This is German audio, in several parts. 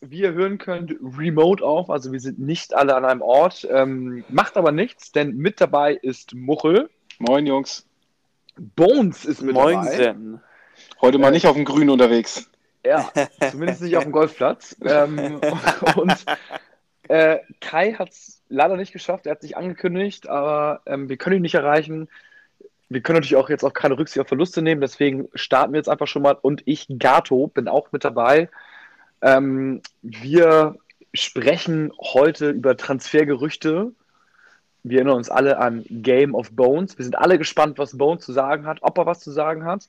wie ihr hören könnt, remote auf. Also wir sind nicht alle an einem Ort. Ähm, macht aber nichts, denn mit dabei ist Muchel. Moin, Jungs. Bones ist mit dabei. Moinsen. Heute mal Äh, nicht auf dem Grün unterwegs. Ja, zumindest nicht auf dem Golfplatz. Ähm, und äh, Kai hat es leider nicht geschafft. Er hat sich angekündigt, aber ähm, wir können ihn nicht erreichen. Wir können natürlich auch jetzt auch keine Rücksicht auf Verluste nehmen, deswegen starten wir jetzt einfach schon mal. Und ich, Gato, bin auch mit dabei. Ähm, wir sprechen heute über Transfergerüchte. Wir erinnern uns alle an Game of Bones. Wir sind alle gespannt, was Bones zu sagen hat, ob er was zu sagen hat.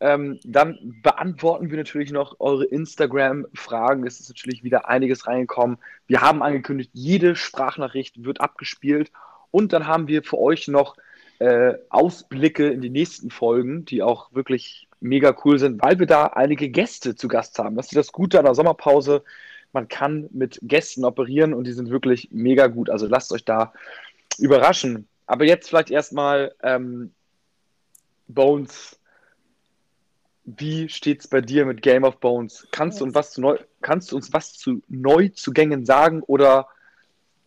Ähm, dann beantworten wir natürlich noch eure Instagram-Fragen. Es ist natürlich wieder einiges reingekommen. Wir haben angekündigt, jede Sprachnachricht wird abgespielt. Und dann haben wir für euch noch äh, Ausblicke in die nächsten Folgen, die auch wirklich mega cool sind, weil wir da einige Gäste zu Gast haben. Das ist das Gute an der Sommerpause. Man kann mit Gästen operieren und die sind wirklich mega gut. Also lasst euch da überraschen. Aber jetzt vielleicht erstmal ähm, Bones. Wie steht's bei dir mit Game of Bones? Kannst du uns was zu neu, kannst du uns was zu Neuzugängen sagen oder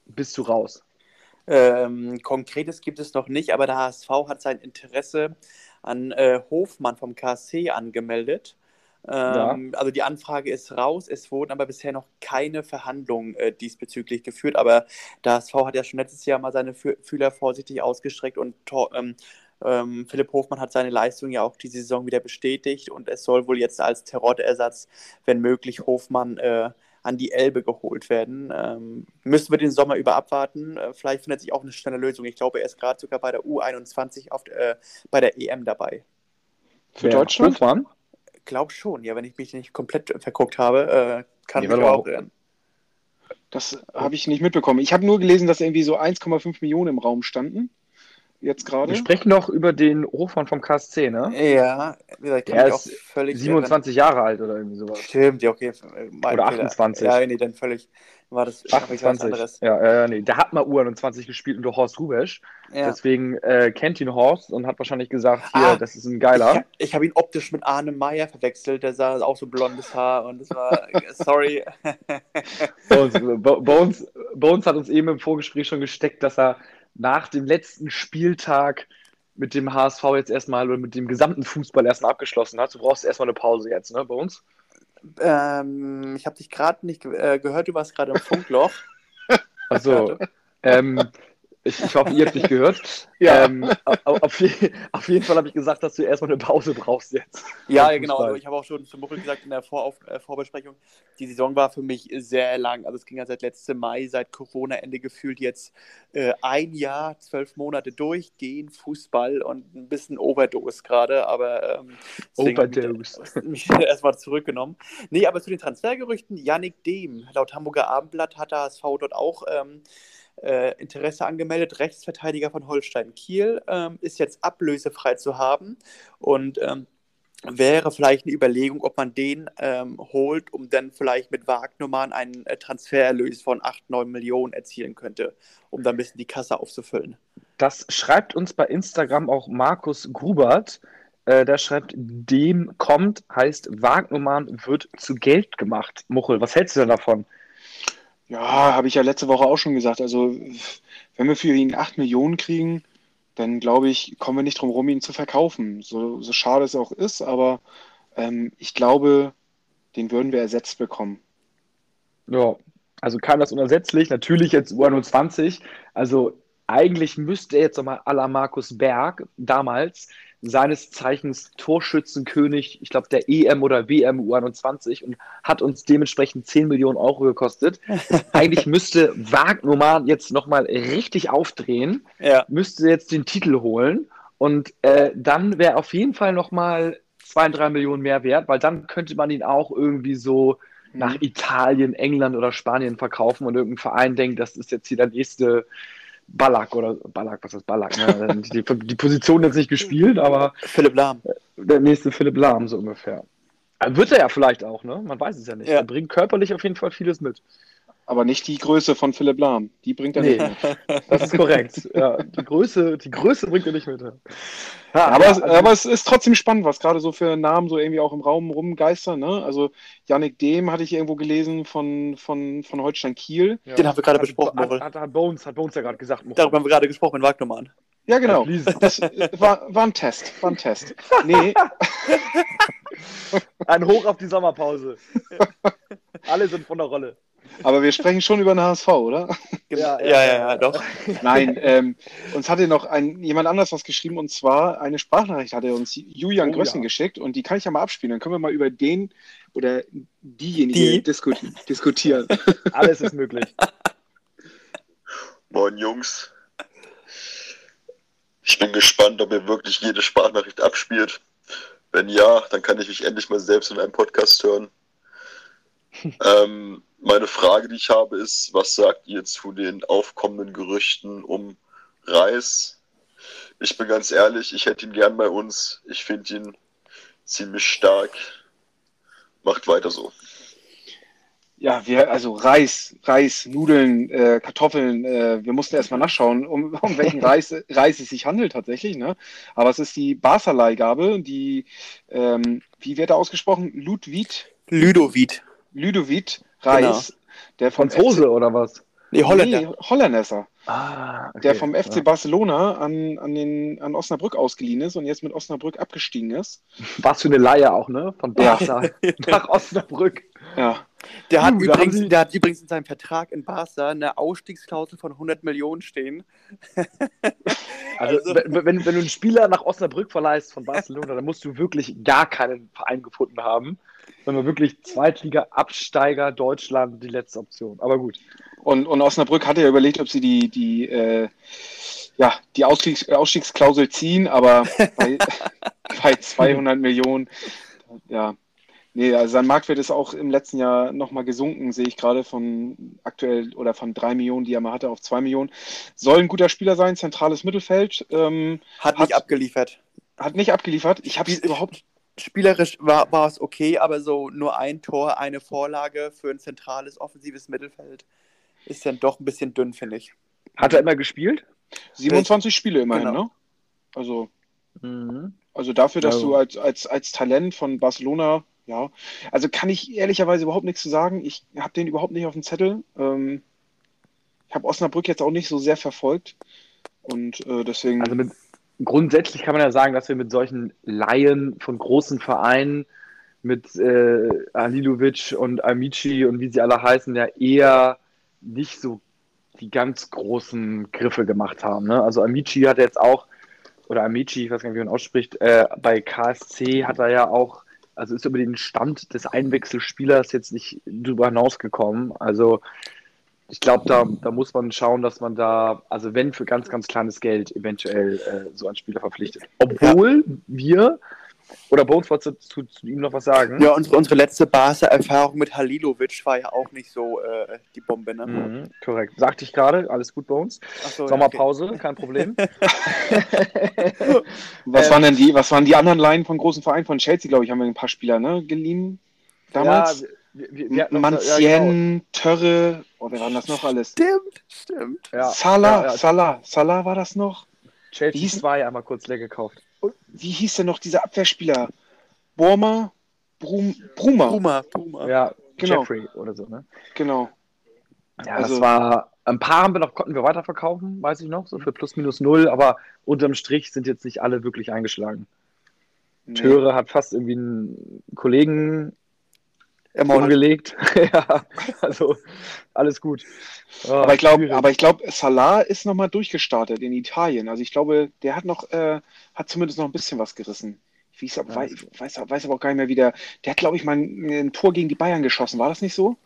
bist du raus? Ähm, Konkretes gibt es noch nicht, aber der HSV hat sein Interesse an äh, Hofmann vom KSC angemeldet. Ähm, Also die Anfrage ist raus, es wurden aber bisher noch keine Verhandlungen äh, diesbezüglich geführt, aber der HSV hat ja schon letztes Jahr mal seine Fü Fühler vorsichtig ausgestreckt und ähm, ähm, Philipp Hofmann hat seine Leistung ja auch diese Saison wieder bestätigt. Und es soll wohl jetzt als Terrortersatz, wenn möglich, Hofmann äh, an die Elbe geholt werden. Ähm, müssen wir den Sommer über abwarten. Äh, vielleicht findet sich auch eine schnelle Lösung. Ich glaube, er ist gerade sogar bei der U21 auf, äh, bei der EM dabei. Für Wer? Deutschland? Hofmann? Glaub schon, ja, wenn ich mich nicht komplett verguckt habe, äh, kann warte mal. auch irren. Das habe ich nicht mitbekommen. Ich habe nur gelesen, dass irgendwie so 1,5 Millionen im Raum standen. Jetzt gerade. Wir sprechen noch über den Hofmann vom KSC, ne? Ja, wie gesagt, Der ist völlig 27 Jahre alt oder irgendwie irren. sowas. Stimmt, ja, okay. äh, mein Oder Fehler. 28. Ja, nee, dann völlig war das hab ich was 28. anderes. Ja, ja, nee. Der hat mal U21 gespielt unter Horst Rubesch. Ja. Deswegen äh, kennt ihn Horst und hat wahrscheinlich gesagt, hier, Ah, das ist ein geiler. Ich, ich habe ihn optisch mit Arne Meyer verwechselt. Der sah auch so blondes Haar und das war, sorry. Bones, Bo- Bones, Bones hat uns eben im Vorgespräch schon gesteckt, dass er nach dem letzten Spieltag mit dem HSV jetzt erstmal oder mit dem gesamten Fußball erstmal abgeschlossen hat. Du brauchst erstmal eine Pause jetzt, ne, Bones? ähm, ich habe dich gerade nicht äh, gehört, du warst gerade im Funkloch. Also, ähm, ich, hoffe, ihr habt mich gehört. Ja. Ähm, auf, auf, je- auf jeden Fall habe ich gesagt, dass du erstmal eine Pause brauchst jetzt. Ja, genau. Also ich habe auch schon zu Muckel gesagt in der Vorauf äh, Vorbesprechung, die Saison war für mich sehr lang. Also es ging ja seit letztem Mai, seit Corona-Ende gefühlt jetzt äh, ein Jahr, zwölf Monate durchgehend Fußball und ein bisschen Overdose gerade, aber ähm, Overdose. mich erstmal zurückgenommen. Nee, aber zu den Transfergerüchten, Yannick Dehm, laut Hamburger Abendblatt hat der HSV dort auch ähm, äh, Interesse angemeldet. Rechtsverteidiger von Holstein Kiel ähm, ist jetzt ablösefrei zu haben und ähm, wäre vielleicht eine Überlegung, ob man den ähm, holt, um dann vielleicht mit Wagnumann einen äh, Transfererlös von 8, 9 Millionen erzielen könnte, um dann ein bisschen die Kasse aufzufüllen. Das schreibt uns bei Instagram auch Markus Grubert. Äh, der schreibt, dem kommt, heißt Wagnumann wird zu Geld gemacht. Muchel, was hältst du denn davon? Ja, habe ich ja letzte Woche auch schon gesagt. Also, wenn wir für ihn 8 Millionen kriegen, dann glaube ich, kommen wir nicht drum rum, ihn zu verkaufen. So, so schade es auch ist, aber ähm, ich glaube, den würden wir ersetzt bekommen. Ja, also kam das unersetzlich. Natürlich jetzt U21. Also eigentlich müsste jetzt nochmal à la Markus Berg damals seines Zeichens Torschützenkönig, ich glaube der EM oder WM U21 und hat uns dementsprechend 10 Millionen Euro gekostet. Eigentlich müsste Wagnumann jetzt nochmal richtig aufdrehen, Ja, müsste jetzt den Titel holen und äh, dann wäre auf jeden Fall nochmal 2, 3 Millionen mehr wert, weil dann könnte man ihn auch irgendwie so nach Italien, England oder Spanien verkaufen und irgendein Verein denkt, das ist jetzt hier der nächste Ballack oder Ballack, was ist Ballack? Ne? die, die, Position jetzt nicht gespielt, aber Philipp Lahm. Der nächste Philipp Lahm, so ungefähr. Wird er ja vielleicht auch, ne? Man weiß es ja nicht. Ja. Er bringt körperlich auf jeden Fall vieles mit. Aber nicht die Größe von Philipp Lahm. Die bringt er nee, nicht mit. Das ist korrekt. Ja, die, Größe, die Größe bringt er nicht mit. Ja, aber, ja, also, aber es ist trotzdem spannend, was gerade so für Namen so irgendwie auch im Raum rumgeistern. Ne? Also Yannick Dehm hatte ich irgendwo gelesen von, von, von Holstein Kiel. Ja. Den haben wir gerade besprochen. Hat, hat, hat, Bones, hat Bones ja gerade gesagt. Darüber haben wir gerade gesprochen mit Wagnermann. Ja, genau. Das war, war ein Test. War ein Test. Nee. ein Hoch auf die Sommerpause. Alle sind von der Rolle. Aber wir sprechen schon über den HSV, oder? Ja, ja, ja, ja doch. Nein, ähm, uns hatte noch ein, jemand anders was geschrieben und zwar eine Sprachnachricht hat er uns Julian oh, Grössen ja. geschickt und die kann ich ja mal abspielen. Dann können wir mal über den oder diejenige die? diskuti diskutieren. Alles ist möglich. Moin Jungs. Ich bin gespannt, ob ihr wirklich jede Sprachnachricht abspielt. Wenn ja, dann kann ich mich endlich mal selbst in einem Podcast hören. Ähm, meine Frage, die ich habe, ist, was sagt ihr zu den aufkommenden Gerüchten um Reis? Ich bin ganz ehrlich, ich hätte ihn gern bei uns. Ich finde ihn ziemlich stark. Macht weiter so. Ja, wir, also Reis, Reis, Nudeln, äh, Kartoffeln, äh, wir mussten erstmal nachschauen, um, um welchen Reis, Reis es sich handelt tatsächlich. Ne? Aber es ist die Barca-Leihgabe, die, ähm, wie wird er ausgesprochen? Ludwig? Ludovic. Ludovic Reis, genau. der vom Franzose FC, oder was? Nee, Holländer. Nee, Holländer. Ah, okay. Der vom FC ja. Barcelona an, an, den, an Osnabrück ausgeliehen ist und jetzt mit Osnabrück abgestiegen ist. Was für eine Laie auch, ne? Von Barca ja. nach Osnabrück. Ja. Der hat, uh, übrigens, die... der hat übrigens in seinem Vertrag in Barca eine Ausstiegsklausel von 100 Millionen stehen. also, also wenn, wenn, wenn, du einen Spieler nach Osnabrück verleihst von Barcelona, dann musst du wirklich gar keinen Verein gefunden haben, sondern wirklich Zweitliga-Absteiger Deutschland die letzte Option. Aber gut. Und, und Osnabrück hatte ja überlegt, ob sie die, die, äh, ja, die Ausstiegs Ausstiegsklausel ziehen, aber bei, bei 200 Millionen, ja, Nee, also sein Marktwert ist auch im letzten Jahr nochmal gesunken, sehe ich gerade von aktuell oder von drei Millionen, die er mal hatte, auf zwei Millionen. Soll ein guter Spieler sein, zentrales Mittelfeld. Ähm, hat nicht hat, abgeliefert. Hat nicht abgeliefert. Ich habe es überhaupt. Spielerisch war, war es okay, aber so nur ein Tor, eine Vorlage für ein zentrales offensives Mittelfeld ist dann doch ein bisschen dünn, finde ich. Hat er immer gespielt? 27 ich, Spiele immerhin, genau. ne? Also, mhm. also dafür, dass also. du als, als, als Talent von Barcelona ja, also kann ich ehrlicherweise überhaupt nichts zu sagen. Ich habe den überhaupt nicht auf dem Zettel. Ähm, ich habe Osnabrück jetzt auch nicht so sehr verfolgt. Und äh, deswegen. Also mit, grundsätzlich kann man ja sagen, dass wir mit solchen Laien von großen Vereinen, mit äh, Alilovic und Amici und wie sie alle heißen, ja eher nicht so die ganz großen Griffe gemacht haben. Ne? Also Amici hat jetzt auch, oder Amici, ich weiß gar nicht, wie man ausspricht, äh, bei KSC hat er ja auch also ist über den Stand des Einwechselspielers jetzt nicht drüber hinausgekommen. Also ich glaube, da, da muss man schauen, dass man da, also wenn für ganz, ganz kleines Geld eventuell äh, so einen Spieler verpflichtet. Obwohl ja. wir oder Bones, wolltest du zu, zu, ihm noch was sagen? Ja, unsere, unsere letzte Barca-Erfahrung mit Halilovic war ja auch nicht so äh, die Bombe, ne? Mhm, korrekt. Sagte ich gerade, alles gut, Bones. So, Sommerpause, okay. kein Problem. was, waren denn die, was waren die anderen Line von großen Vereinen? Von Chelsea, glaube ich, haben wir ein paar Spieler ne, geliehen damals. Ja, wir, wir Mancien, ja, genau. Törre, oh, wer war das noch alles? Stimmt, stimmt. Ja, Salah, ja, Salah, Salah war das noch? Chelsea 2 einmal kurz leer gekauft wie hieß denn noch dieser Abwehrspieler? Borma? Brum, Bruma. Bruma, Bruma. Ja, genau. Jeffrey oder so, ne? Genau. Ja, also, das war, ein paar haben wir noch, konnten wir weiterverkaufen, weiß ich noch, so für plus minus null, aber unterm Strich sind jetzt nicht alle wirklich eingeschlagen. Nee. Töre hat fast irgendwie einen Kollegen umgelegt. ja, also alles gut. Aber ich glaube, aber ich glaube, Salah ist nochmal durchgestartet in Italien. Also ich glaube, der hat noch, äh, hat zumindest noch ein bisschen was gerissen. Ich weiß, ja, weiß, weiß, weiß, aber auch gar nicht mehr, wie der. Der hat, glaube ich, mal ein, ein, Tor gegen die Bayern geschossen. War das nicht so?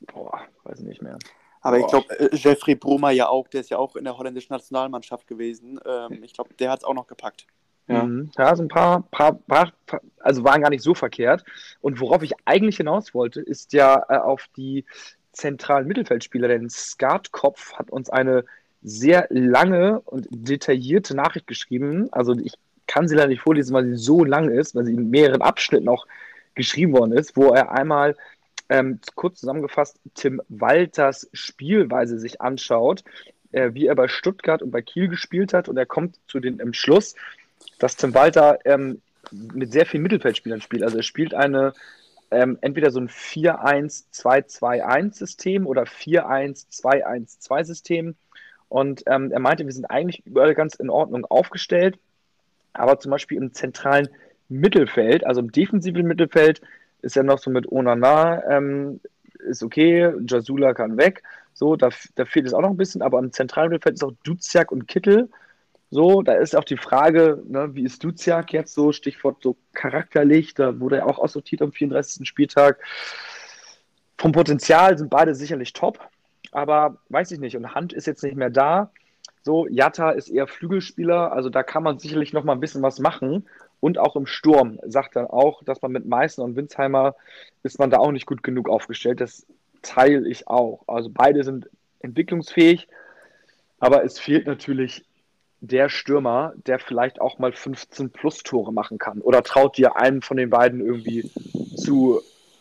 Boah, weiß ich nicht mehr. Aber Boah. ich glaube, äh, Jeffrey Brummer ja auch, der ist ja auch in der holländischen Nationalmannschaft gewesen. Ähm, ich glaube, der hat es auch noch gepackt. Ja, mhm. so ein paar, paar, paar, also waren gar nicht so verkehrt. Und worauf ich eigentlich hinaus wollte, ist ja äh, auf die zentralen Mittelfeldspieler, denn Skatkopf hat uns eine sehr lange und detaillierte Nachricht geschrieben. Also ich kann sie leider nicht vorlesen, weil sie so lang ist, weil sie in mehreren Abschnitten auch geschrieben worden ist, wo er einmal ähm, kurz zusammengefasst Tim Walters Spielweise sich anschaut, äh, wie er bei Stuttgart und bei Kiel gespielt hat. Und er kommt zu dem Entschluss, dass Tim Walter ähm, mit sehr vielen Mittelfeldspielern spielt. Also er spielt eine ähm, entweder so ein 4-1-2-2-1-System oder 4-1-2-1-2-System. Und ähm, er meinte, wir sind eigentlich überall ganz in Ordnung aufgestellt, aber zum Beispiel im zentralen Mittelfeld, also im defensiven Mittelfeld, ist ja noch so mit Onana, ähm, ist okay, Jasula kann weg, so, da, da fehlt es auch noch ein bisschen, aber im zentralen Mittelfeld ist auch Duziak und Kittel. So, da ist auch die Frage, ne, wie ist Duziak jetzt so, Stichwort so charakterlich, da wurde er auch aussortiert am 34. Spieltag. Vom Potenzial sind beide sicherlich top, aber weiß ich nicht. Und Hand ist jetzt nicht mehr da. So, Jatta ist eher Flügelspieler, also da kann man sicherlich noch mal ein bisschen was machen. Und auch im Sturm sagt er auch, dass man mit Meißen und Winsheimer ist man da auch nicht gut genug aufgestellt. Das teile ich auch. Also beide sind entwicklungsfähig, aber es fehlt natürlich der Stürmer, der vielleicht auch mal 15 plus Tore machen kann. Oder traut dir einen von den beiden irgendwie zu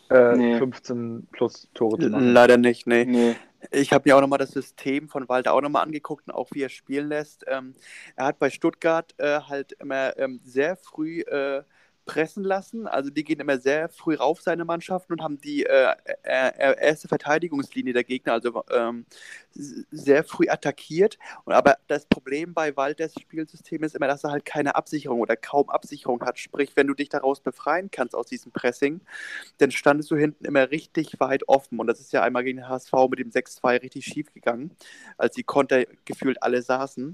äh, nee. 15 plus Tore zu machen? Leider nicht, nee. nee. Ich habe mir auch nochmal das System von Walter auch nochmal angeguckt und auch wie er spielen lässt. Ähm, er hat bei Stuttgart äh, halt immer ähm, sehr früh äh, pressen lassen. Also die gehen immer sehr früh rauf, seine Mannschaften, und haben die äh, äh, äh, erste Verteidigungslinie der Gegner, also ähm, sehr früh attackiert. Und aber das Problem bei Walters Spielsystem ist immer, dass er halt keine Absicherung oder kaum Absicherung hat. Sprich, wenn du dich daraus befreien kannst aus diesem Pressing, dann standest du hinten immer richtig weit offen. Und das ist ja einmal gegen den HSV mit dem 6-2 richtig schief gegangen, als die Konter gefühlt alle saßen.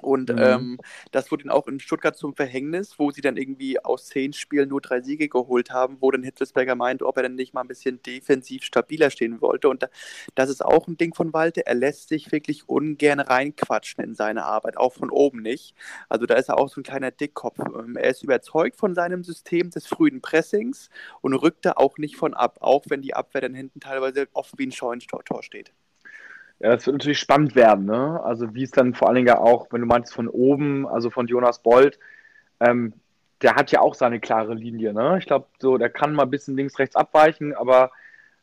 Und mhm. ähm, das wurde ihnen auch in Stuttgart zum Verhängnis, wo sie dann irgendwie aus zehn Spielen nur drei Siege geholt haben, wo dann Hitzelsberger meinte, ob er dann nicht mal ein bisschen defensiv stabiler stehen wollte. Und das ist auch ein Ding von Walter. Er lässt sich wirklich ungern reinquatschen in seine Arbeit, auch von oben nicht. Also da ist er auch so ein kleiner Dickkopf. Ähm, er ist überzeugt von seinem System des frühen Pressings und rückt da auch nicht von ab, auch wenn die Abwehr dann hinten teilweise oft wie ein Scheunentor steht. Ja, das wird natürlich spannend werden, ne? Also wie es dann vor allen Dingen auch, wenn du meinst von oben, also von Jonas Bold, ähm, der hat ja auch seine klare Linie, ne? Ich glaube, so, der kann mal ein bisschen links, rechts abweichen, aber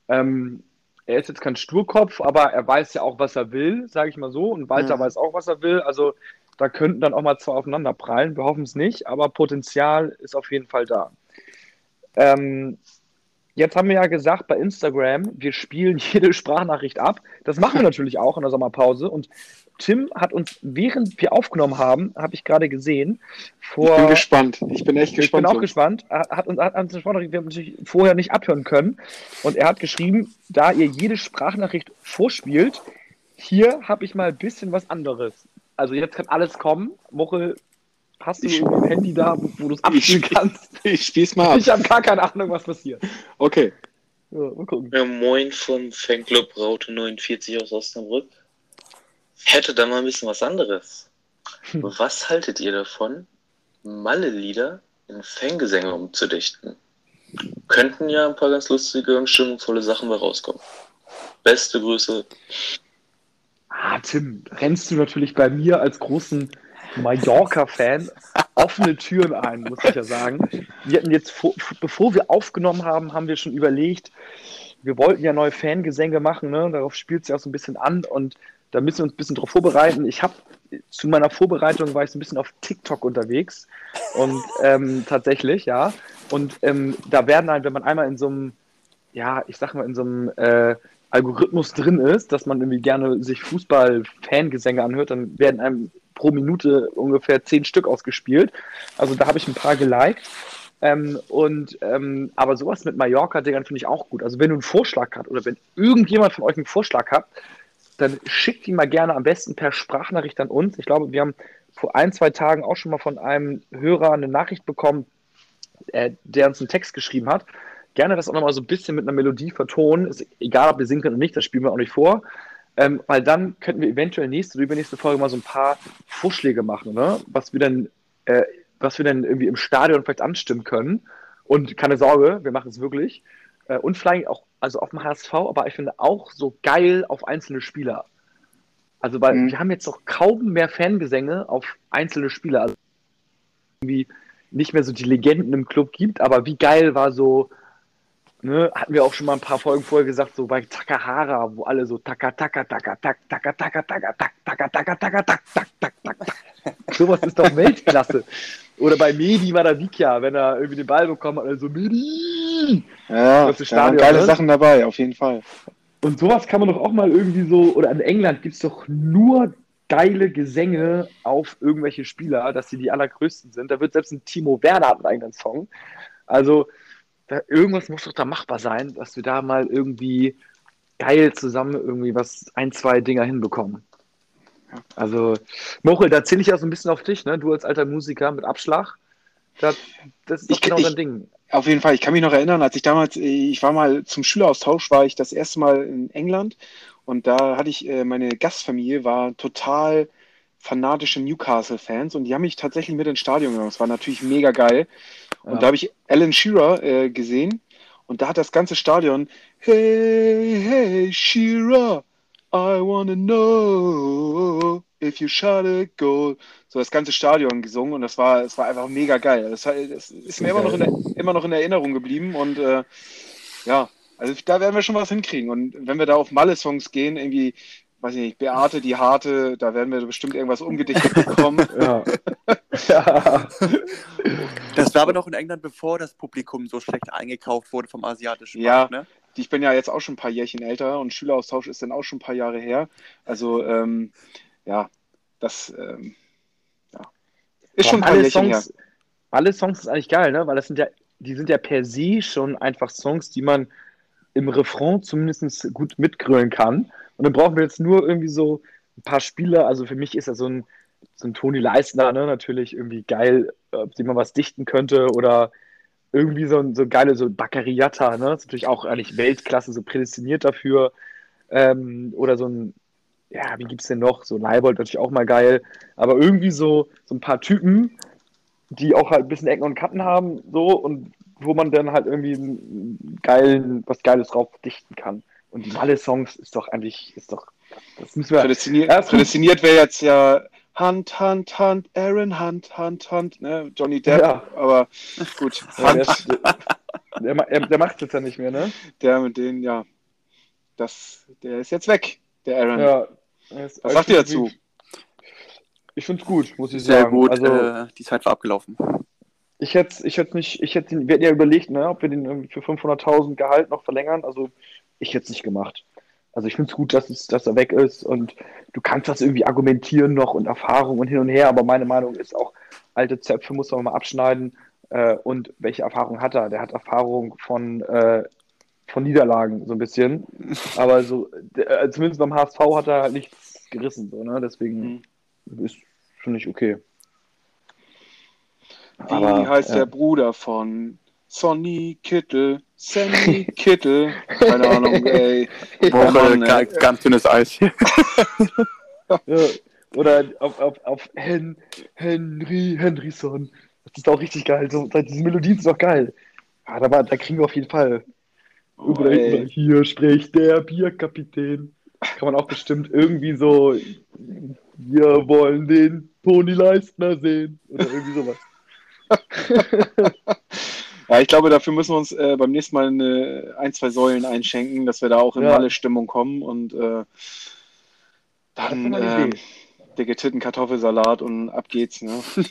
ähm, er ist jetzt kein Sturkopf, aber er weiß ja auch, was er will, sage ich mal so. Und Walter ja. weiß auch, was er will. Also da könnten dann auch mal zwei aufeinander prallen. Wir hoffen es nicht, aber Potenzial ist auf jeden Fall da. Ähm, Jetzt haben wir ja gesagt bei Instagram, wir spielen jede Sprachnachricht ab. Das machen wir natürlich auch in der Sommerpause. Und Tim hat uns, während wir aufgenommen haben, habe ich gerade gesehen, vor. Ich bin gespannt. Ich bin echt gespannt. Ich bin auch gespannt. Hat uns hat uns Sprachnachricht, wir haben natürlich vorher nicht abhören können. Und er hat geschrieben, da ihr jede Sprachnachricht vorspielt, hier habe ich mal ein bisschen was anderes. Also jetzt kann alles kommen. Woche Hast du ich, ein Handy da, wo, du es abspielen kannst? Ich spiel's mal ab. Ich habe gar keine Ahnung, was passiert. Okay. Ja, mal gucken. Ja, moin vom Fanclub Raute 49 aus Osnabrück. Hätte da mal ein bisschen was anderes. Hm. Was haltet ihr davon, Malle-Lieder in Fangesänge umzudichten? Könnten ja ein paar ganz lustige und stimmungsvolle Sachen bei rauskommen. Beste Grüße. Ah, Tim, rennst du natürlich bei mir als großen Mallorca-Fan offene Türen ein, muss ich ja sagen. Wir hatten jetzt, vor, bevor wir aufgenommen haben, haben wir schon überlegt, wir wollten ja neue Fangesänge machen, ne? darauf spielt es ja auch so ein bisschen an und da müssen wir uns ein bisschen darauf vorbereiten. Ich habe zu meiner Vorbereitung war ich so ein bisschen auf TikTok unterwegs und ähm, tatsächlich, ja. Und ähm, da werden halt, wenn man einmal in so einem, ja, ich sag mal, in so einem äh, Algorithmus drin ist, dass man irgendwie gerne sich Fußball-Fangesänge anhört, dann werden einem pro Minute ungefähr zehn Stück ausgespielt. Also da habe ich ein paar geliked. Ähm, und ähm, aber sowas mit Mallorca-Dingern finde ich auch gut. Also wenn du einen Vorschlag hast oder wenn irgendjemand von euch einen Vorschlag hat, dann schickt ihn mal gerne am besten per Sprachnachricht an uns. Ich glaube, wir haben vor ein, zwei Tagen auch schon mal von einem Hörer eine Nachricht bekommen, äh, der uns einen Text geschrieben hat. Gerne das auch nochmal so ein bisschen mit einer Melodie vertonen. Ist egal, ob wir singen können oder nicht, das spielen wir auch nicht vor. Ähm, weil dann könnten wir eventuell nächste oder übernächste Folge mal so ein paar Vorschläge machen, ne? was wir dann äh, was wir denn irgendwie im Stadion vielleicht anstimmen können. Und keine Sorge, wir machen es wirklich. Äh, und vielleicht auch, also auf dem HSV, aber ich finde auch so geil auf einzelne Spieler. Also, weil mhm. wir haben jetzt auch kaum mehr Fangesänge auf einzelne Spieler. Also, irgendwie nicht mehr so die Legenden im Club gibt, aber wie geil war so, ne, hatten wir auch schon mal ein paar Folgen vorher gesagt, so bei Takahara, wo alle so taka taka taka tak taka taka taka tak taka taka taka tak tak tak tak. Sowas ist doch Weltklasse. Oder bei Medi Madavikia, wenn er irgendwie den Ball bekommen hat, also Medi! Ja, da waren geile Sachen dabei, auf jeden Fall. Und sowas kann man doch auch mal irgendwie so, oder in England gibt es doch nur geile Gesänge auf irgendwelche Spieler, dass sie die allergrößten sind. Da wird selbst ein Timo Werner einen eigenen Song. Also da, irgendwas muss doch da machbar sein, dass wir da mal irgendwie geil zusammen irgendwie was, ein, zwei Dinger hinbekommen. Also, Mochel, da zähle ich ja so ein bisschen auf dich, ne? Du als alter Musiker mit Abschlag. Das, das ist ich, genau dein Ding. Auf jeden Fall, ich kann mich noch erinnern, als ich damals, ich war mal zum Schüleraustausch, war ich das erste Mal in England und da hatte ich, äh, meine Gastfamilie war total fanatische Newcastle-Fans und die haben mich tatsächlich mit ins Stadion genommen. Das war natürlich mega geil. Und ja. da habe ich Alan Shearer äh, gesehen und da hat das ganze Stadion, hey, hey, Shearer, I wanna know if you shot a goal. So das ganze Stadion gesungen und das war, es war einfach mega geil. Das, das ist mir immer noch, in, immer noch in Erinnerung geblieben und äh, ja, also da werden wir schon was hinkriegen. Und wenn wir da auf Malle-Songs gehen, irgendwie, weiß ich nicht, Beate, die Harte, da werden wir bestimmt irgendwas umgedichtet bekommen. ja. ja. Das war aber noch in England, bevor das Publikum so schlecht eingekauft wurde vom asiatischen Markt, ja. ne? Ich bin ja jetzt auch schon ein paar Jährchen älter und Schüleraustausch ist dann auch schon ein paar Jahre her. Also, ähm, ja, das ähm, ja. ist schon ein paar Jährchen Songs, her. Alle Songs ist eigentlich geil, ne? Weil das sind ja, die sind ja per se schon einfach Songs, die man im Refrain zumindest gut mitgrölen kann. Und dann brauchen wir jetzt nur irgendwie so ein paar Spieler. Also für mich ist er so ein, so ein Toni Leistner, ne? natürlich irgendwie geil, ob dem man was dichten könnte oder irgendwie so ein so geile, so Baccariata, ne? ist natürlich auch eigentlich Weltklasse, so prädestiniert dafür. Ähm, oder so ein, ja, wie gibt es denn noch? So Leibold natürlich auch mal geil. Aber irgendwie so, so ein paar Typen, die auch halt ein bisschen Ecken und Kanten haben, so und wo man dann halt irgendwie einen geilen, was Geiles drauf dichten kann. Und die Malle-Songs ist doch eigentlich, ist doch, das müssen wir. Prädestiniert, ja, prädestiniert wäre jetzt ja Hunt, Hunt, Hunt, Aaron Hunt, Hunt, Hunt, ne? Johnny Depp, ja. aber gut. Ja, der, der, der, der macht es ja nicht mehr, ne? Der mit denen, ja. Das, der ist jetzt weg, der Aaron. Ja, Was sagt ihr dazu? Ich finde es gut, muss ich Sehr sagen. gut, also, äh, die Zeit war abgelaufen. Ich hätte ich hätte nicht, ich hätte, wir hätten ja überlegt, ne, ob wir den irgendwie für 500.000 Gehalt noch verlängern. Also ich hätte es nicht gemacht. Also ich finde es gut, dass, es, dass er weg ist und du kannst das irgendwie argumentieren noch und Erfahrung und hin und her, aber meine Meinung ist auch, alte Zöpfe muss man mal abschneiden äh, und welche Erfahrung hat er? Der hat Erfahrung von, äh, von Niederlagen so ein bisschen, aber so, äh, zumindest beim HSV hat er halt nichts gerissen, so, ne? deswegen mhm. ist, finde ich, okay. Wie aber, heißt der Bruder von Sonny Kittel? Sammy Kittel. Keine Ahnung, ey. Boah, Mann, ey. Ganz dünnes Eis hier. ja, oder auf, auf, auf Hen, Henry, Henryson. Das ist auch richtig geil. So, diese Melodien sind doch geil. Ja, da, da kriegen wir auf jeden Fall. Oh, hier spricht der Bierkapitän. Kann man auch bestimmt irgendwie so, wir wollen den Toni Leistner sehen. Oder irgendwie sowas. ja, ich glaube, dafür müssen wir uns äh, beim nächsten Mal eine, ein, zwei Säulen einschenken, dass wir da auch in ja. alle Stimmung kommen und äh, dann äh, der getitten Kartoffelsalat und ab geht's. Ne?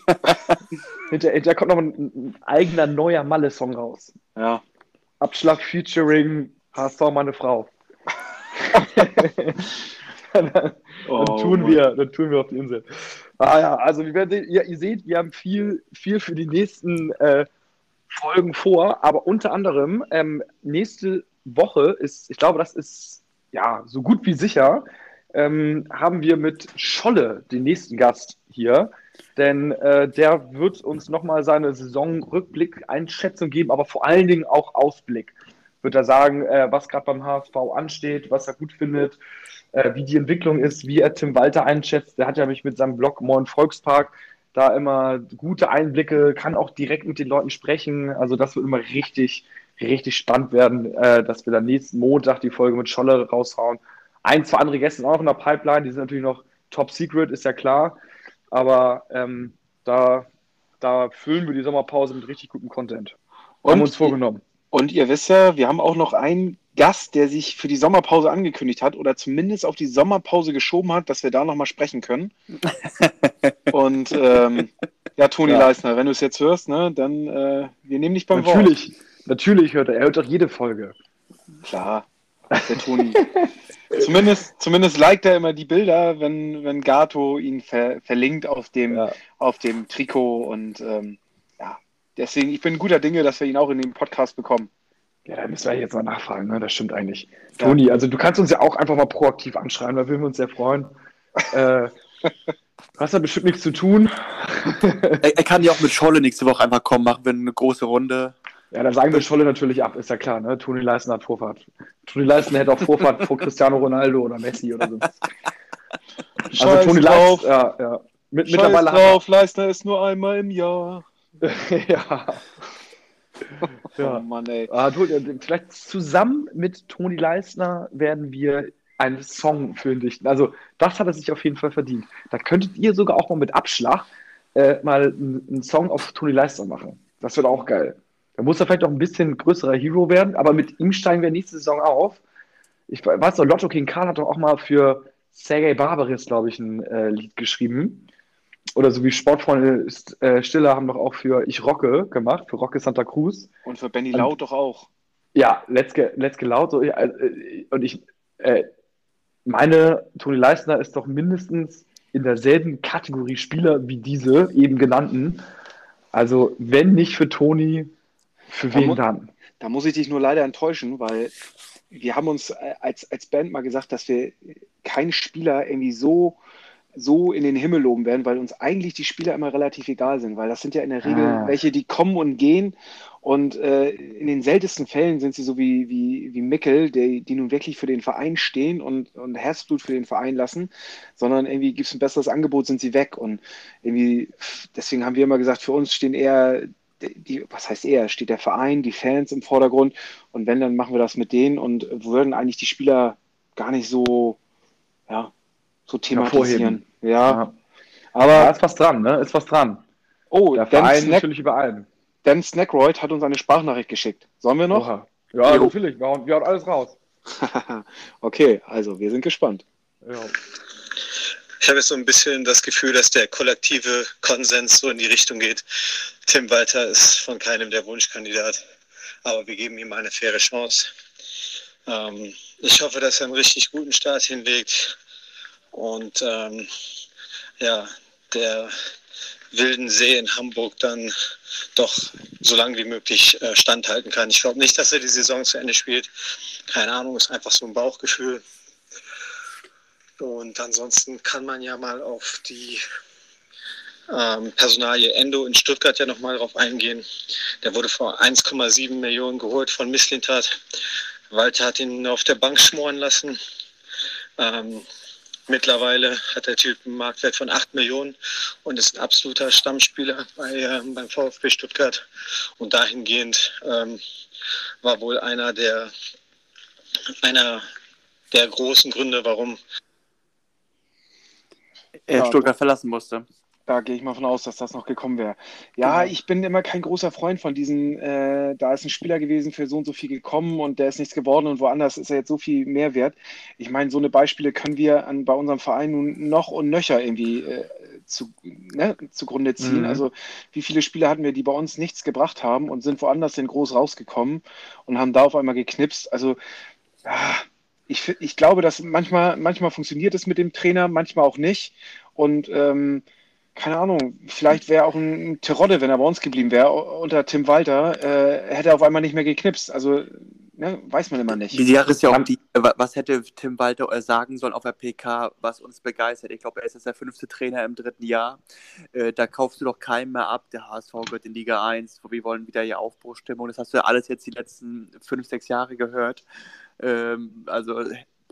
hinterher, hinterher kommt noch ein, ein eigener neuer Malle-Song raus. Ja. Abschlag featuring HSV meine Frau. dann, oh, tun wir, dann tun wir auf die Insel. Ah ja, also wie werdet, ihr, ihr seht, wir haben viel, viel für die nächsten äh, Folgen vor, aber unter anderem ähm, nächste Woche ist, ich glaube, das ist ja so gut wie sicher, ähm, haben wir mit Scholle den nächsten Gast hier. Denn äh, der wird uns nochmal seine Saisonrückblick-Einschätzung geben, aber vor allen Dingen auch Ausblick. Wird er sagen, äh, was gerade beim HSV ansteht, was er gut findet, äh, wie die Entwicklung ist, wie er Tim Walter einschätzt. Der hat ja mich mit seinem Blog Moin Volkspark da immer gute Einblicke, kann auch direkt mit den Leuten sprechen. Also das wird immer richtig, richtig spannend werden, äh, dass wir dann nächsten Montag die Folge mit Scholle raushauen. Ein, zwei andere Gäste sind auch noch in der Pipeline, die sind natürlich noch top secret, ist ja klar. Aber ähm, da, da füllen wir die Sommerpause mit richtig gutem Content. Und, haben uns vorgenommen. Und ihr wisst ja, wir haben auch noch einen Gast, der sich für die Sommerpause angekündigt hat oder zumindest auf die Sommerpause geschoben hat, dass wir da nochmal sprechen können. Und ähm, ja, Toni ja. Leisner, wenn du es jetzt hörst, ne, dann äh, wir nehmen dich beim natürlich, Wort. Natürlich hört er. Er hört doch jede Folge. Klar, der Toni. zumindest, zumindest liked er immer die Bilder, wenn, wenn Gato ihn ver, verlinkt auf dem, ja. auf dem Trikot. Und ähm, ja, deswegen, ich bin guter Dinge, dass wir ihn auch in den Podcast bekommen. Ja, da müssen wir jetzt mal nachfragen, ne? das stimmt eigentlich. Ja. Toni, also du kannst uns ja auch einfach mal proaktiv anschreiben, da würden wir uns sehr freuen. äh, hast da bestimmt nichts zu tun. er, er, kann ja auch mit Scholle nächste Woche einfach kommen, machen wir eine große Runde. Ja, dann sagen wir Scholle natürlich ab, ist ja klar, ne? Toni Leisten hat Vorfahrt. Toni Leisten hätte auch Vorfahrt vor Cristiano Ronaldo oder Messi oder so. also Toni Leisten, ja, ja. Mit, Scheiß mittlerweile drauf, Leistner ist nur einmal im Jahr. ja. ja. Oh Mann, ey. Ah, vielleicht zusammen mit Toni Leisner werden wir einen Song dichten. Also, das hat er sich auf jeden Fall verdient. Da könntet ihr sogar auch mal mit Abschlag äh, mal einen Song auf Toni Leisner machen. Das wird auch geil. Da muss er vielleicht auch ein bisschen größerer Hero werden, aber mit ihm steigen wir nächste Saison auf. Ich weiß noch, Lotto King Karl hat doch auch mal für Sergei Barbaris, glaube ich, ein äh, Lied geschrieben oder so wie Sportfreunde äh, Stiller haben doch auch für Ich Rocke gemacht, für Rocke Santa Cruz. Und für Benny Laut doch auch. Ja, Let's Get, Let's Get Loud. So, ja, äh, und ich äh, meine, Toni Leistner ist doch mindestens in derselben Kategorie Spieler wie diese eben genannten. Also, wenn nicht für Toni, für da wen dann? Da muss ich dich nur leider enttäuschen, weil wir haben uns äh, als, als Band mal gesagt, dass wir keinen Spieler irgendwie so so in den Himmel loben werden, weil uns eigentlich die Spieler immer relativ egal sind, weil das sind ja in der Regel ah. welche, die kommen und gehen und äh, in den seltensten Fällen sind sie so wie, wie, wie Mickel, die, die nun wirklich für den Verein stehen und, und Herzblut für den Verein lassen, sondern irgendwie gibt es ein besseres Angebot, sind sie weg und irgendwie, deswegen haben wir immer gesagt, für uns stehen eher die, was heißt eher, steht der Verein, die Fans im Vordergrund und wenn, dann machen wir das mit denen und würden eigentlich die Spieler gar nicht so, ja, so thematisieren. Ja. ja. Aber da ist was dran, ne? Ist was dran. Oh, der Verein Snack, natürlich über allem. Dan Snackroyd hat uns eine Sprachnachricht geschickt. Sollen wir noch? Oha. Ja, jo. natürlich. Wir hauen, wir hauen alles raus. okay, also wir sind gespannt. Ja. Ich habe jetzt so ein bisschen das Gefühl, dass der kollektive Konsens so in die Richtung geht. Tim Walter ist von keinem der Wunschkandidat, aber wir geben ihm eine faire Chance. Ähm, ich hoffe, dass er einen richtig guten Start hinlegt und ähm, ja, der wilden See in Hamburg dann doch so lange wie möglich äh, standhalten kann. Ich glaube nicht, dass er die Saison zu Ende spielt. Keine Ahnung, ist einfach so ein Bauchgefühl. Und ansonsten kann man ja mal auf die ähm, Personalie Endo in Stuttgart ja nochmal drauf eingehen. Der wurde vor 1,7 Millionen geholt von Misslintat. Walter hat ihn auf der Bank schmoren lassen. Ähm, Mittlerweile hat der Typ einen Marktwert von 8 Millionen und ist ein absoluter Stammspieler bei, äh, beim VfB Stuttgart. Und dahingehend ähm, war wohl einer der, einer der großen Gründe, warum er Stuttgart verlassen musste. Da gehe ich mal von aus, dass das noch gekommen wäre. Ja, genau. ich bin immer kein großer Freund von diesen, äh, da ist ein Spieler gewesen, für so und so viel gekommen und der ist nichts geworden und woanders ist er jetzt so viel mehr wert. Ich meine, so eine Beispiele können wir an, bei unserem Verein nun noch und nöcher irgendwie äh, zu, ne, zugrunde ziehen. Mhm. Also wie viele Spieler hatten wir, die bei uns nichts gebracht haben und sind woanders in groß rausgekommen und haben da auf einmal geknipst. Also ah, ich, ich glaube, dass manchmal, manchmal funktioniert es mit dem Trainer, manchmal auch nicht. Und ähm, keine Ahnung, vielleicht wäre auch ein Terodde, wenn er bei uns geblieben wäre, unter Tim Walter, äh, hätte er auf einmal nicht mehr geknipst. Also, ne, weiß man immer nicht. Die Sache ist ja auch die, was hätte Tim Walter äh, sagen sollen auf der PK, was uns begeistert. Ich glaube, er ist jetzt der fünfte Trainer im dritten Jahr. Äh, da kaufst du doch keinen mehr ab. Der HSV gehört in Liga 1. Wir wollen wieder hier Aufbruchstimmung. Das hast du ja alles jetzt die letzten fünf, sechs Jahre gehört. Ähm, also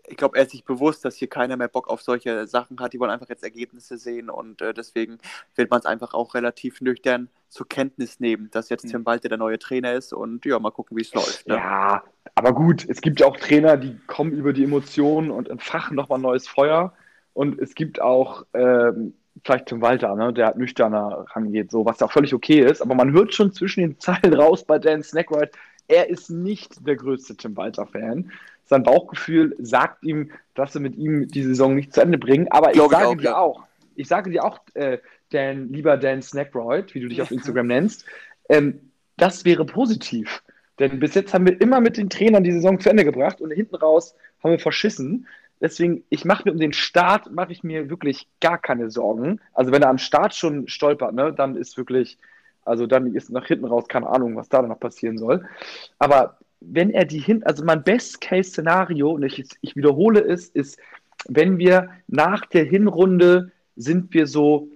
ich glaube, er ist sich bewusst, dass hier keiner mehr Bock auf solche Sachen hat. Die wollen einfach jetzt Ergebnisse sehen und äh, deswegen wird man es einfach auch relativ nüchtern zur Kenntnis nehmen, dass jetzt Tim Walter der neue Trainer ist und ja, mal gucken, wie es läuft. Ne? Ja, aber gut, es gibt ja auch Trainer, die kommen über die Emotionen und entfachen nochmal neues Feuer. Und es gibt auch ähm, vielleicht Tim Walter, ne, der nüchterner rangeht, so was auch völlig okay ist. Aber man hört schon zwischen den Zeilen raus bei Dan Snackwright, er ist nicht der größte Tim Walter-Fan. Sein Bauchgefühl sagt ihm, dass sie mit ihm die Saison nicht zu Ende bringen. Aber ich sage ich auch, dir ja. auch, ich sage dir auch, äh, Dan, lieber Dan Snackroyd, wie du dich auf Instagram nennst, ähm, das wäre positiv. Denn bis jetzt haben wir immer mit den Trainern die Saison zu Ende gebracht und hinten raus haben wir verschissen. Deswegen, ich mache mir um den Start, mache ich mir wirklich gar keine Sorgen. Also wenn er am Start schon stolpert, ne, dann ist wirklich, also dann ist nach hinten raus keine Ahnung, was da noch passieren soll. Aber wenn er die hin, also mein Best-Case-Szenario, und ich, ich wiederhole es, ist, wenn wir nach der Hinrunde sind wir so,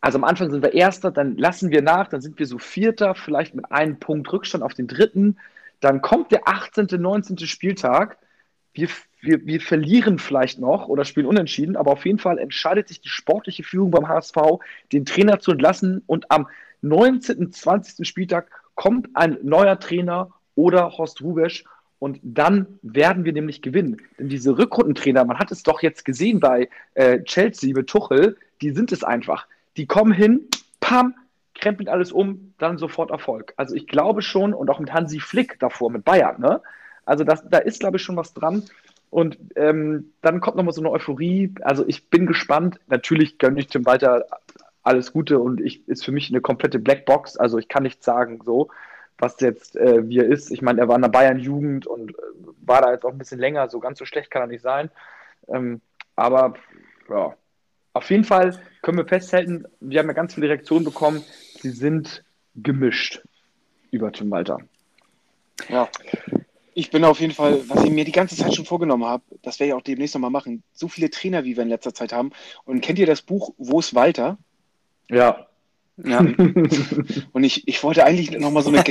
also am Anfang sind wir Erster, dann lassen wir nach, dann sind wir so Vierter, vielleicht mit einem Punkt Rückstand auf den Dritten. Dann kommt der 18., 19. Spieltag. Wir, wir, wir verlieren vielleicht noch oder spielen unentschieden, aber auf jeden Fall entscheidet sich die sportliche Führung beim HSV, den Trainer zu entlassen und am 19., 20. Spieltag kommt ein neuer Trainer oder Horst Rubesch und dann werden wir nämlich gewinnen. Denn diese Rückrundentrainer, man hat es doch jetzt gesehen bei äh, Chelsea mit Tuchel, die sind es einfach. Die kommen hin, pam, krempeln alles um, dann sofort Erfolg. Also ich glaube schon, und auch mit Hansi Flick davor, mit Bayern, ne? Also das, da ist, glaube ich, schon was dran. Und ähm, dann kommt nochmal so eine Euphorie. Also ich bin gespannt. Natürlich gönne ich Tim Walter alles Gute und ich ist für mich eine komplette Blackbox. Also ich kann nicht sagen so, was jetzt äh, wie er ist. Ich meine, er war in der Bayern-Jugend und äh, war da jetzt auch ein bisschen länger. So ganz so schlecht kann er nicht sein. Ähm, aber ja, auf jeden Fall können wir festhalten, wir haben ja ganz viele Reaktionen bekommen. Sie sind gemischt über Tim Walter. Ja, ich bin auf jeden Fall, was ich mir die ganze Zeit schon vorgenommen habe, das werde ich auch demnächst nochmal machen, so viele Trainer, wie wir in letzter Zeit haben. Und kennt ihr das Buch Wo ist Walter? Ja. Ja. und ich, ich wollte eigentlich nochmal so eine,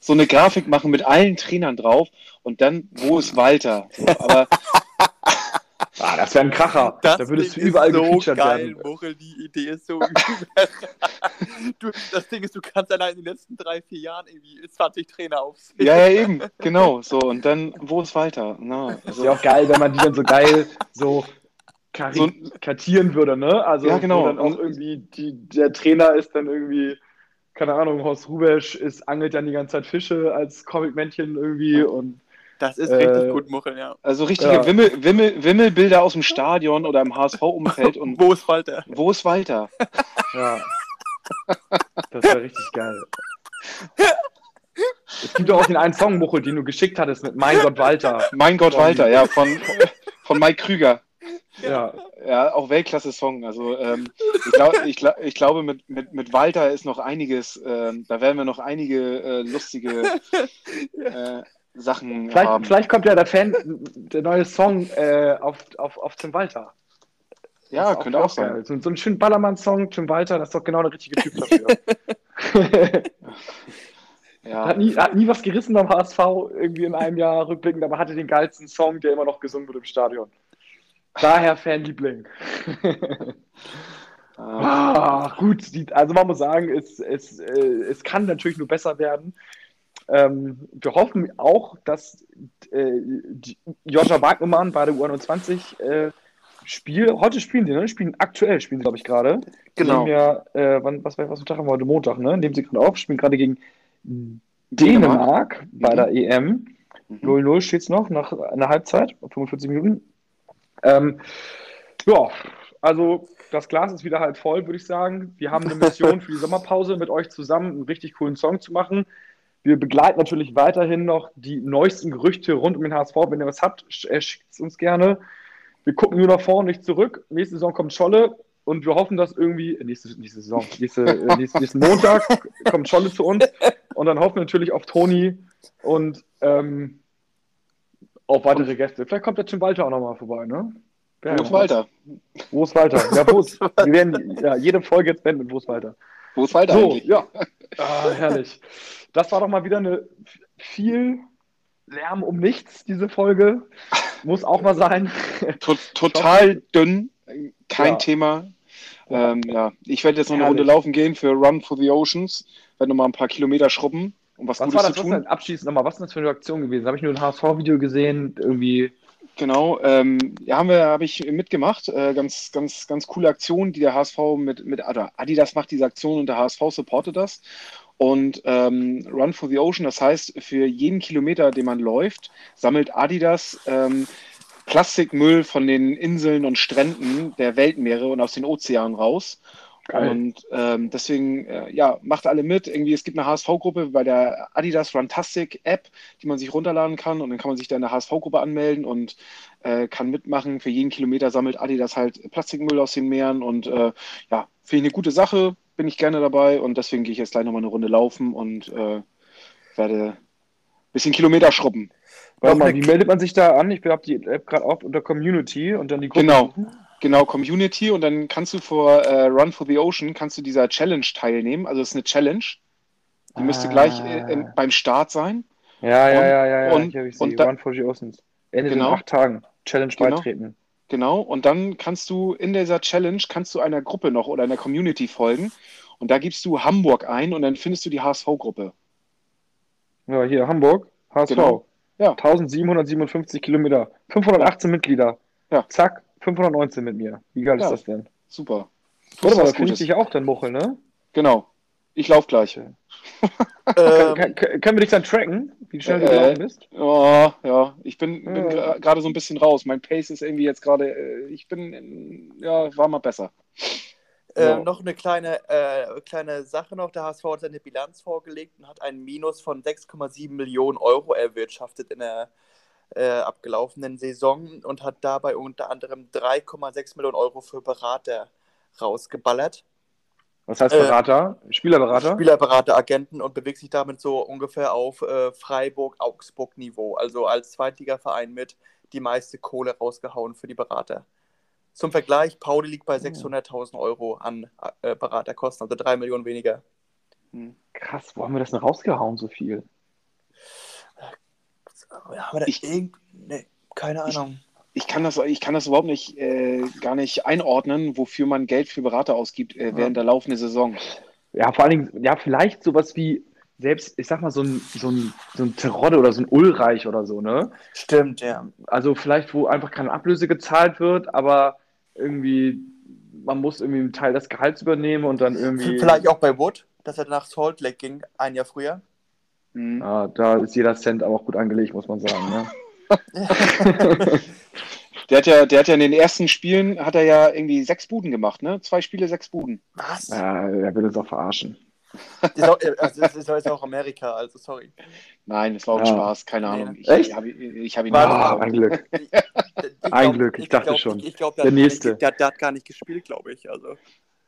so eine Grafik machen mit allen Trainern drauf und dann, wo ist Walter? So, aber Ah, das wäre ein Kracher. Das da würdest du überall so gefeatured geil, werden. Muchel, die Idee ist so du, Das Ding ist, du kannst allein in den letzten drei, vier Jahren irgendwie 20 Trainer aufsehen. ja, ja, eben, genau. So, und dann, wo ist Walter? Na, Das also, wäre auch geil, wenn man die dann so geil so karikatieren würde, ne? Also Ja, genau. dann auch irgendwie die, der Trainer ist dann irgendwie, keine Ahnung, Horst Rubesch ist, angelt dann die ganze Zeit Fische als Comic-Männchen irgendwie und Das ist Äh, richtig gut, Muchel, ja. also richtige Ja. Wimmel, Wimmel, Wimmelbilder aus dem Stadion oder im HSV-Umfeld und Wo ist Walter? wo ist Walter? ja. Das wäre richtig geil. Es gibt auch den einen Song, Muchel, den du geschickt hattest mit Mein Gott Walter. Mein Gott, Walter, ja, von, von Mike Krüger. Ja, Ja, auch Weltklasse-Song. Also ähm, ich, glaub, ich, glaub, ich glaube, mit, mit, mit Walter ist noch einiges, ähm, da werden wir noch einige äh, lustige äh, Sachen vielleicht, haben. vielleicht kommt ja der Fan, der neue Song äh, auf, auf, auf Tim Walter. ja, Das könnte auch sein. So, so einen schönen Ballermann-Song, Tim Walter, das ist doch genau der richtige Typ dafür. Ja. Hat nie, hat nie was gerissen beim HSV, irgendwie in einem Jahr rückblickend, aber hatte den geilsten Song, der immer noch gesungen wird im Stadion. Daher Fanliebling. ah, gut, die, also man muss sagen, es, es, äh, es kann natürlich nur besser werden. Ähm, wir hoffen auch, dass äh, Joscha Wagnermann bei der U21 äh, Spiel, heute spielen die, ne? Spielen aktuell, spielen sie, glaube ich, gerade. Genau. Ja, äh, wann, was, was für Tag haben wir heute? Montag, ne? Nehmen sie gerade auf, spielen gerade gegen Dänemark bei Mhm. der EM. Mhm. 0-0 steht es noch nach einer Halbzeit, 45 Minuten. Ähm, ja, also das Glas ist wieder halb voll, würde ich sagen. Wir haben eine Mission für die Sommerpause mit euch zusammen, einen richtig coolen Song zu machen. Wir begleiten natürlich weiterhin noch die neuesten Gerüchte rund um den HSV. Wenn ihr was habt, äh, schickt es uns gerne. Wir gucken nur nach vorne, nicht zurück. Nächste Saison kommt Scholle und wir hoffen, dass irgendwie, äh, nächste, nächste Saison, nächste, äh, nächsten, nächsten Montag kommt Scholle zu uns. Und dann hoffen wir natürlich auf Toni und ähm, auf weitere Gäste. Vielleicht kommt der Tim Walter auch nochmal vorbei, ne? Wer Wo ist. Walter? Wo ist Walter? Ja, wo ist, wir werden ja, jede Folge jetzt beenden mit Wo ist Walter? Wo ist Walter So, eigentlich? ja. Ah, herrlich. Das war doch mal wieder eine viel Lärm um nichts, diese Folge. Muss auch mal sein. Total dünn, kein ja. Thema. Ähm, ja, ich werde jetzt noch eine Runde laufen gehen für Run for the Oceans. Werde noch mal ein paar Kilometer schrubben, um was, was Gutes war das, zu tun. Was abschließend nochmal, was ist das für eine Aktion gewesen? Habe ich nur ein HSV-Video gesehen, irgendwie. Genau, ähm, ja, haben wir, habe ich mitgemacht. Äh, ganz, ganz, ganz coole Aktion, die der HSV mit, mit Adidas macht diese Aktion und der HSV supportet das. Und ähm, Run for the Ocean, das heißt, für jeden Kilometer, den man läuft, sammelt Adidas ähm, Plastikmüll von den Inseln und Stränden der Weltmeere und aus den Ozeanen raus. Geil. Und ähm, deswegen, äh, ja, macht alle mit. Irgendwie, es gibt eine HSV-Gruppe bei der Adidas Runtastic App, die man sich runterladen kann und dann kann man sich da in der HSV-Gruppe anmelden und äh, kann mitmachen. Für jeden Kilometer sammelt Adidas halt Plastikmüll aus den Meeren und äh, ja, finde ich eine gute Sache, bin ich gerne dabei und deswegen gehe ich jetzt gleich nochmal eine Runde laufen und äh, werde ein bisschen Kilometer schrubben. Warte mal, wie meldet man sich da an? Ich habe die App gerade auf unter Community und dann die Gruppe. Genau, genau, Community und dann kannst du vor äh, Run for the Ocean, kannst du dieser Challenge teilnehmen. Also es ist eine Challenge. Die ah. müsste gleich äh, in, beim Start sein. Ja, und, ja, ja, ja, ja. Und, ich und da, Run for the Oceans. Ende genau. in acht Tagen. Challenge genau. beitreten. Genau, und dann kannst du in dieser Challenge, kannst du einer Gruppe noch oder einer Community folgen und da gibst du Hamburg ein und dann findest du die HSV-Gruppe. Ja, hier Hamburg, HSV. Genau. Ja. 1757 Kilometer, 518 Mitglieder. Ja. Zack, 519 mit mir. Wie geil ja. ist das denn? Super. Warte mal, da finde ich dich auch dann Muchel, ne? Genau. Ich laufe gleich. ähm, kann, kann, können wir dich dann tracken, wie schnell du äh, gelaufen bist? Oh, ja, ich bin, bin äh. gerade so ein bisschen raus. Mein Pace ist irgendwie jetzt gerade, äh, ich bin, ja, war mal besser. Äh, noch eine kleine, äh, kleine Sache noch. Der HSV hat seine Bilanz vorgelegt und hat ein Minus von 6,7 Millionen Euro erwirtschaftet in der äh, abgelaufenen Saison und hat dabei unter anderem 3,6 Millionen Euro für Berater rausgeballert. Was heißt Berater? Äh, Spielerberater? Spielerberater, Agenten und bewegt sich damit so ungefähr auf äh, Freiburg-Augsburg-Niveau. Also als Zweitligaverein mit die meiste Kohle rausgehauen für die Berater. Zum Vergleich, Pauli liegt bei 600.000 Euro an äh, Beraterkosten, also 3 Millionen weniger. Hm. Krass, wo haben wir das denn rausgehauen, so viel? Haben wir da ich, nee, keine Ahnung. Ich, ich, kann das, ich kann das überhaupt nicht, äh, gar nicht einordnen, wofür man Geld für Berater ausgibt äh, während ja. der laufenden Saison. Ja, vor allen Dingen, ja, vielleicht sowas wie selbst, ich sag mal, so ein, so ein, so ein Terodde oder so ein Ulreich oder so, ne? Stimmt, ja. Also vielleicht, wo einfach keine Ablöse gezahlt wird, aber irgendwie, man muss irgendwie einen Teil des Gehalts übernehmen und dann irgendwie. Vielleicht auch bei Wood, dass er nach Salt Lake ging, ein Jahr früher. Mhm. Ah, da ist jeder Cent aber auch gut angelegt, muss man sagen. Ne? der, hat ja, der hat ja in den ersten Spielen, hat er ja irgendwie sechs Buden gemacht, ne? Zwei Spiele, sechs Buden. Was? Ja, er will uns auch verarschen. Ist auch, also das ist auch Amerika, also sorry. Nein, es war auch ja. Spaß, keine Ahnung. Ich, Echt? Ich habe ich hab ihn ah, ein Glück. Ich, ich ein Glück, ich, dachte glaub, schon. Ich, glaube, der, der, nächste. der, der, hat gar nicht gespielt, glaube ich. Also.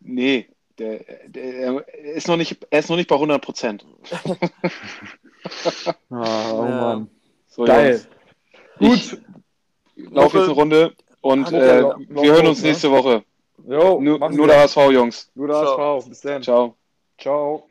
Nee, der, der, ist noch nicht, er ist noch nicht bei 100 Prozent. oh, oh Mann. So, Geil. Gut. Ich laufe jetzt eine Runde und äh, wir hören uns nächste Woche. Jo, nur, nur der HSV, Jungs. Nur der HSV. Bis dann. Ciao. Ciao.